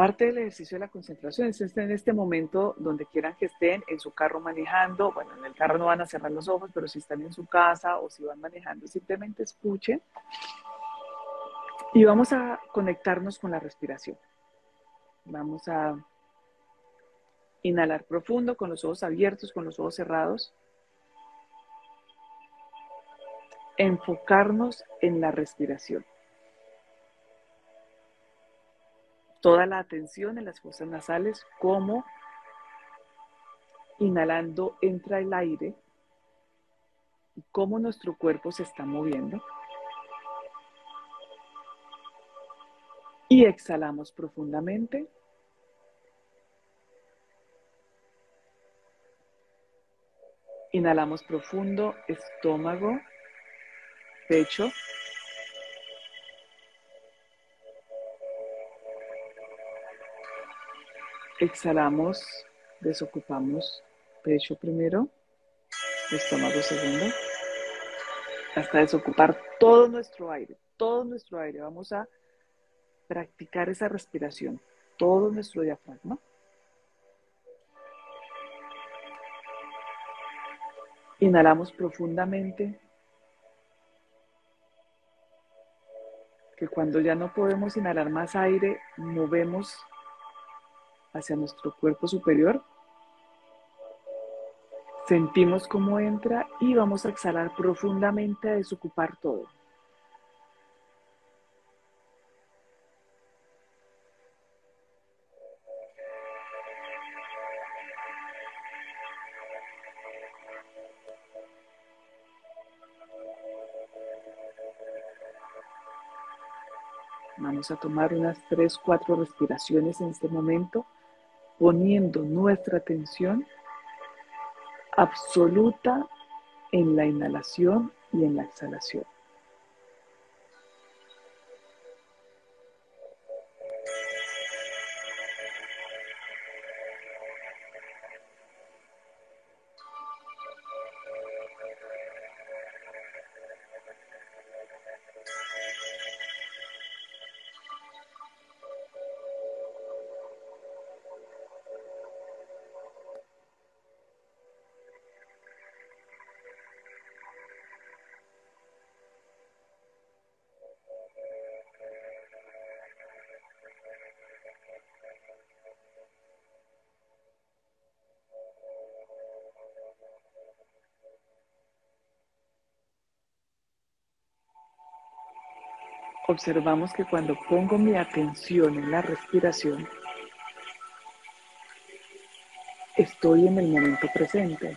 Parte del ejercicio de la concentración es este, en este momento donde quieran que estén en su carro manejando. Bueno, en el carro no van a cerrar los ojos, pero si están en su casa o si van manejando, simplemente escuchen. Y vamos a conectarnos con la respiración. Vamos a inhalar profundo con los ojos abiertos, con los ojos cerrados. Enfocarnos en la respiración. Toda la atención en las fosas nasales, como inhalando entra el aire y cómo nuestro cuerpo se está moviendo. Y exhalamos profundamente. Inhalamos profundo, estómago, pecho. Exhalamos, desocupamos pecho primero, estómago segundo, hasta desocupar todo nuestro aire, todo nuestro aire. Vamos a practicar esa respiración, todo nuestro diafragma. Inhalamos profundamente. Que cuando ya no podemos inhalar más aire, movemos hacia nuestro cuerpo superior. Sentimos cómo entra y vamos a exhalar profundamente a desocupar todo. Vamos a tomar unas 3, 4 respiraciones en este momento poniendo nuestra atención absoluta en la inhalación y en la exhalación. Observamos que cuando pongo mi atención en la respiración, estoy en el momento presente.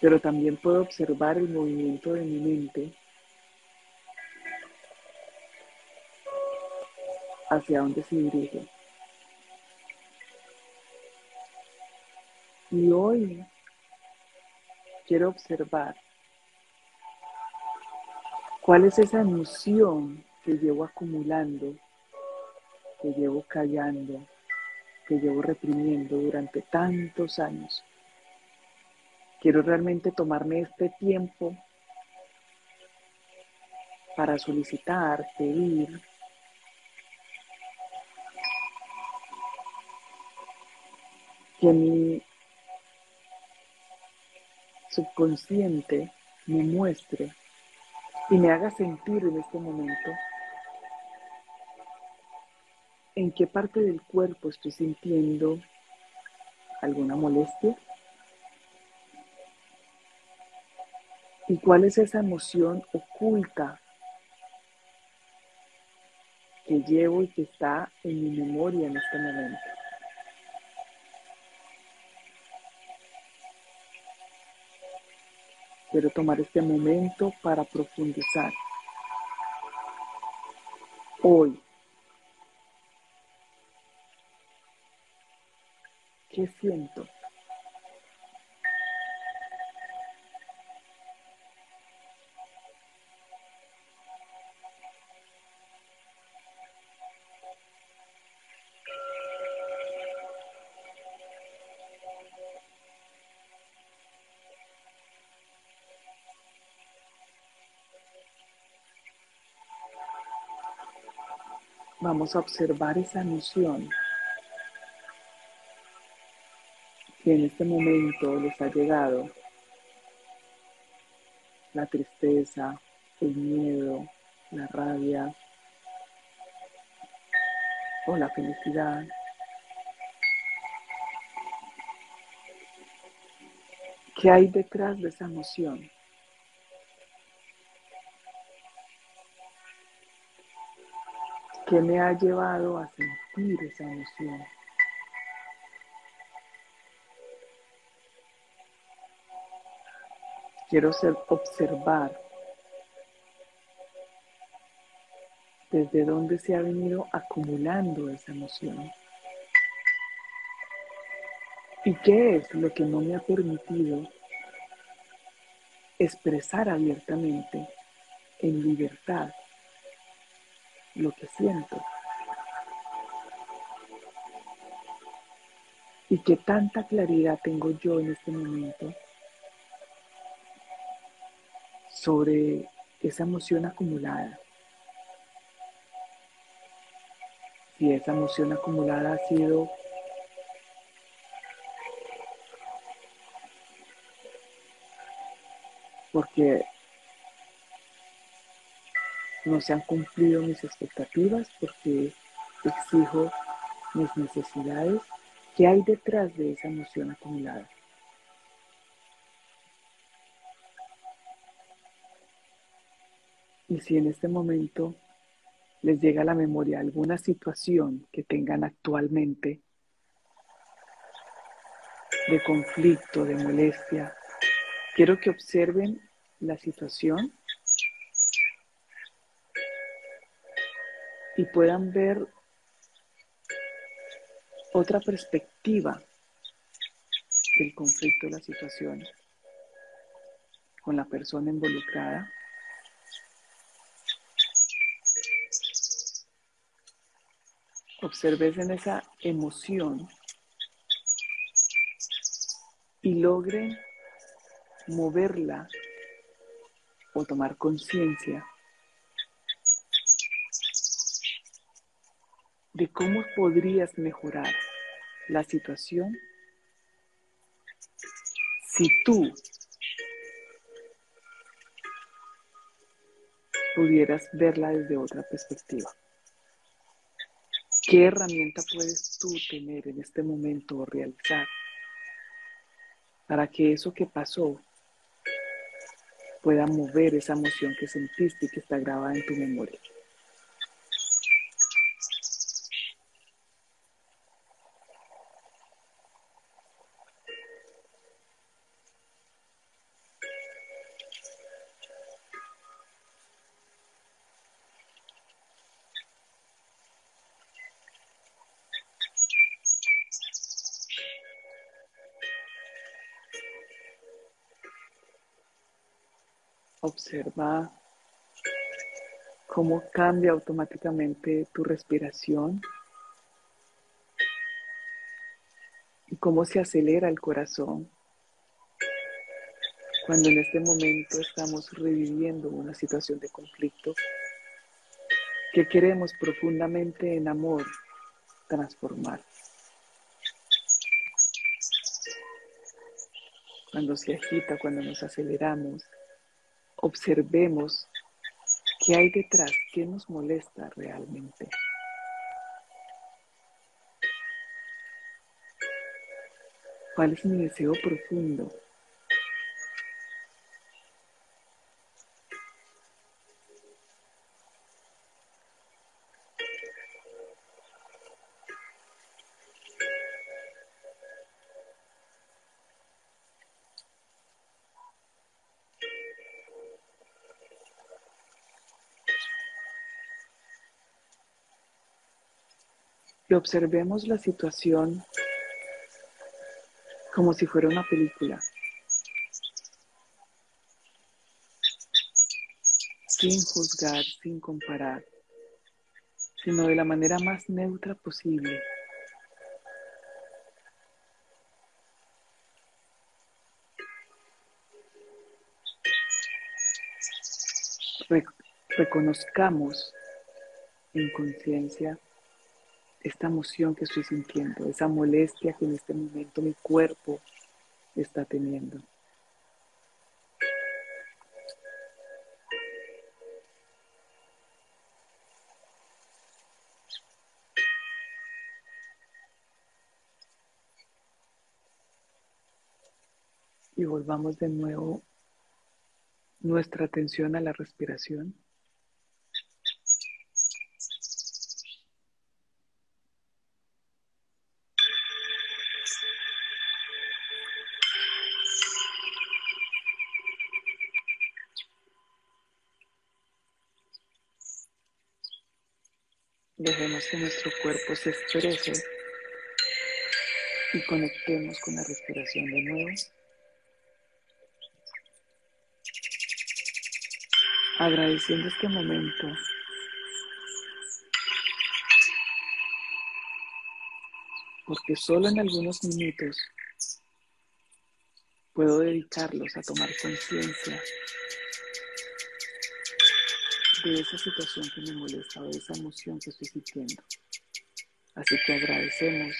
Pero también puedo observar el movimiento de mi mente hacia dónde se dirige. Y hoy quiero observar ¿Cuál es esa emoción que llevo acumulando, que llevo callando, que llevo reprimiendo durante tantos años? Quiero realmente tomarme este tiempo para solicitar, pedir, que mi subconsciente me muestre y me haga sentir en este momento en qué parte del cuerpo estoy sintiendo alguna molestia y cuál es esa emoción oculta que llevo y que está en mi memoria en este momento. Quiero tomar este momento para profundizar. Hoy, ¿qué siento? Vamos a observar esa emoción que en este momento les ha llegado, la tristeza, el miedo, la rabia o la felicidad. ¿Qué hay detrás de esa emoción? ¿Qué me ha llevado a sentir esa emoción? Quiero ser, observar desde dónde se ha venido acumulando esa emoción. ¿Y qué es lo que no me ha permitido expresar abiertamente, en libertad, lo que siento? ¿Y qué tanta claridad tengo yo en este momento sobre esa emoción acumulada. Si esa emoción acumulada ha sido porque no se han cumplido mis expectativas, porque exijo mis necesidades, ¿qué hay detrás de esa emoción acumulada? Y si en este momento les llega a la memoria alguna situación que tengan actualmente de conflicto, de molestia, quiero que observen la situación y puedan ver otra perspectiva del conflicto, de la situación con la persona involucrada. Observes en esa emoción y logre moverla o tomar conciencia de cómo podrías mejorar la situación si tú pudieras verla desde otra perspectiva. ¿Qué herramienta puedes tú tener en este momento o realizar para que eso que pasó pueda mover esa emoción que sentiste y que está grabada en tu memoria? Observa cómo cambia automáticamente tu respiración y cómo se acelera el corazón cuando en este momento estamos reviviendo una situación de conflicto que queremos profundamente en amor transformar. Cuando se agita, cuando nos aceleramos, observemos qué hay detrás, qué nos molesta realmente. ¿Cuál es mi deseo profundo? Y observemos la situación como si fuera una película. Sin juzgar, sin comparar, sino de la manera más neutra posible. reconozcamos en conciencia esta emoción que estoy sintiendo, esa molestia que en este momento mi cuerpo está teniendo. Y volvamos de nuevo nuestra atención a la respiración. Dejemos que nuestro cuerpo se exprese y conectemos con la respiración de nuevo. Agradeciendo este momento. Porque solo en algunos minutos puedo dedicarlos a tomar conciencia de esa situación que me molesta de esa emoción que estoy sintiendo. Así que agradecemos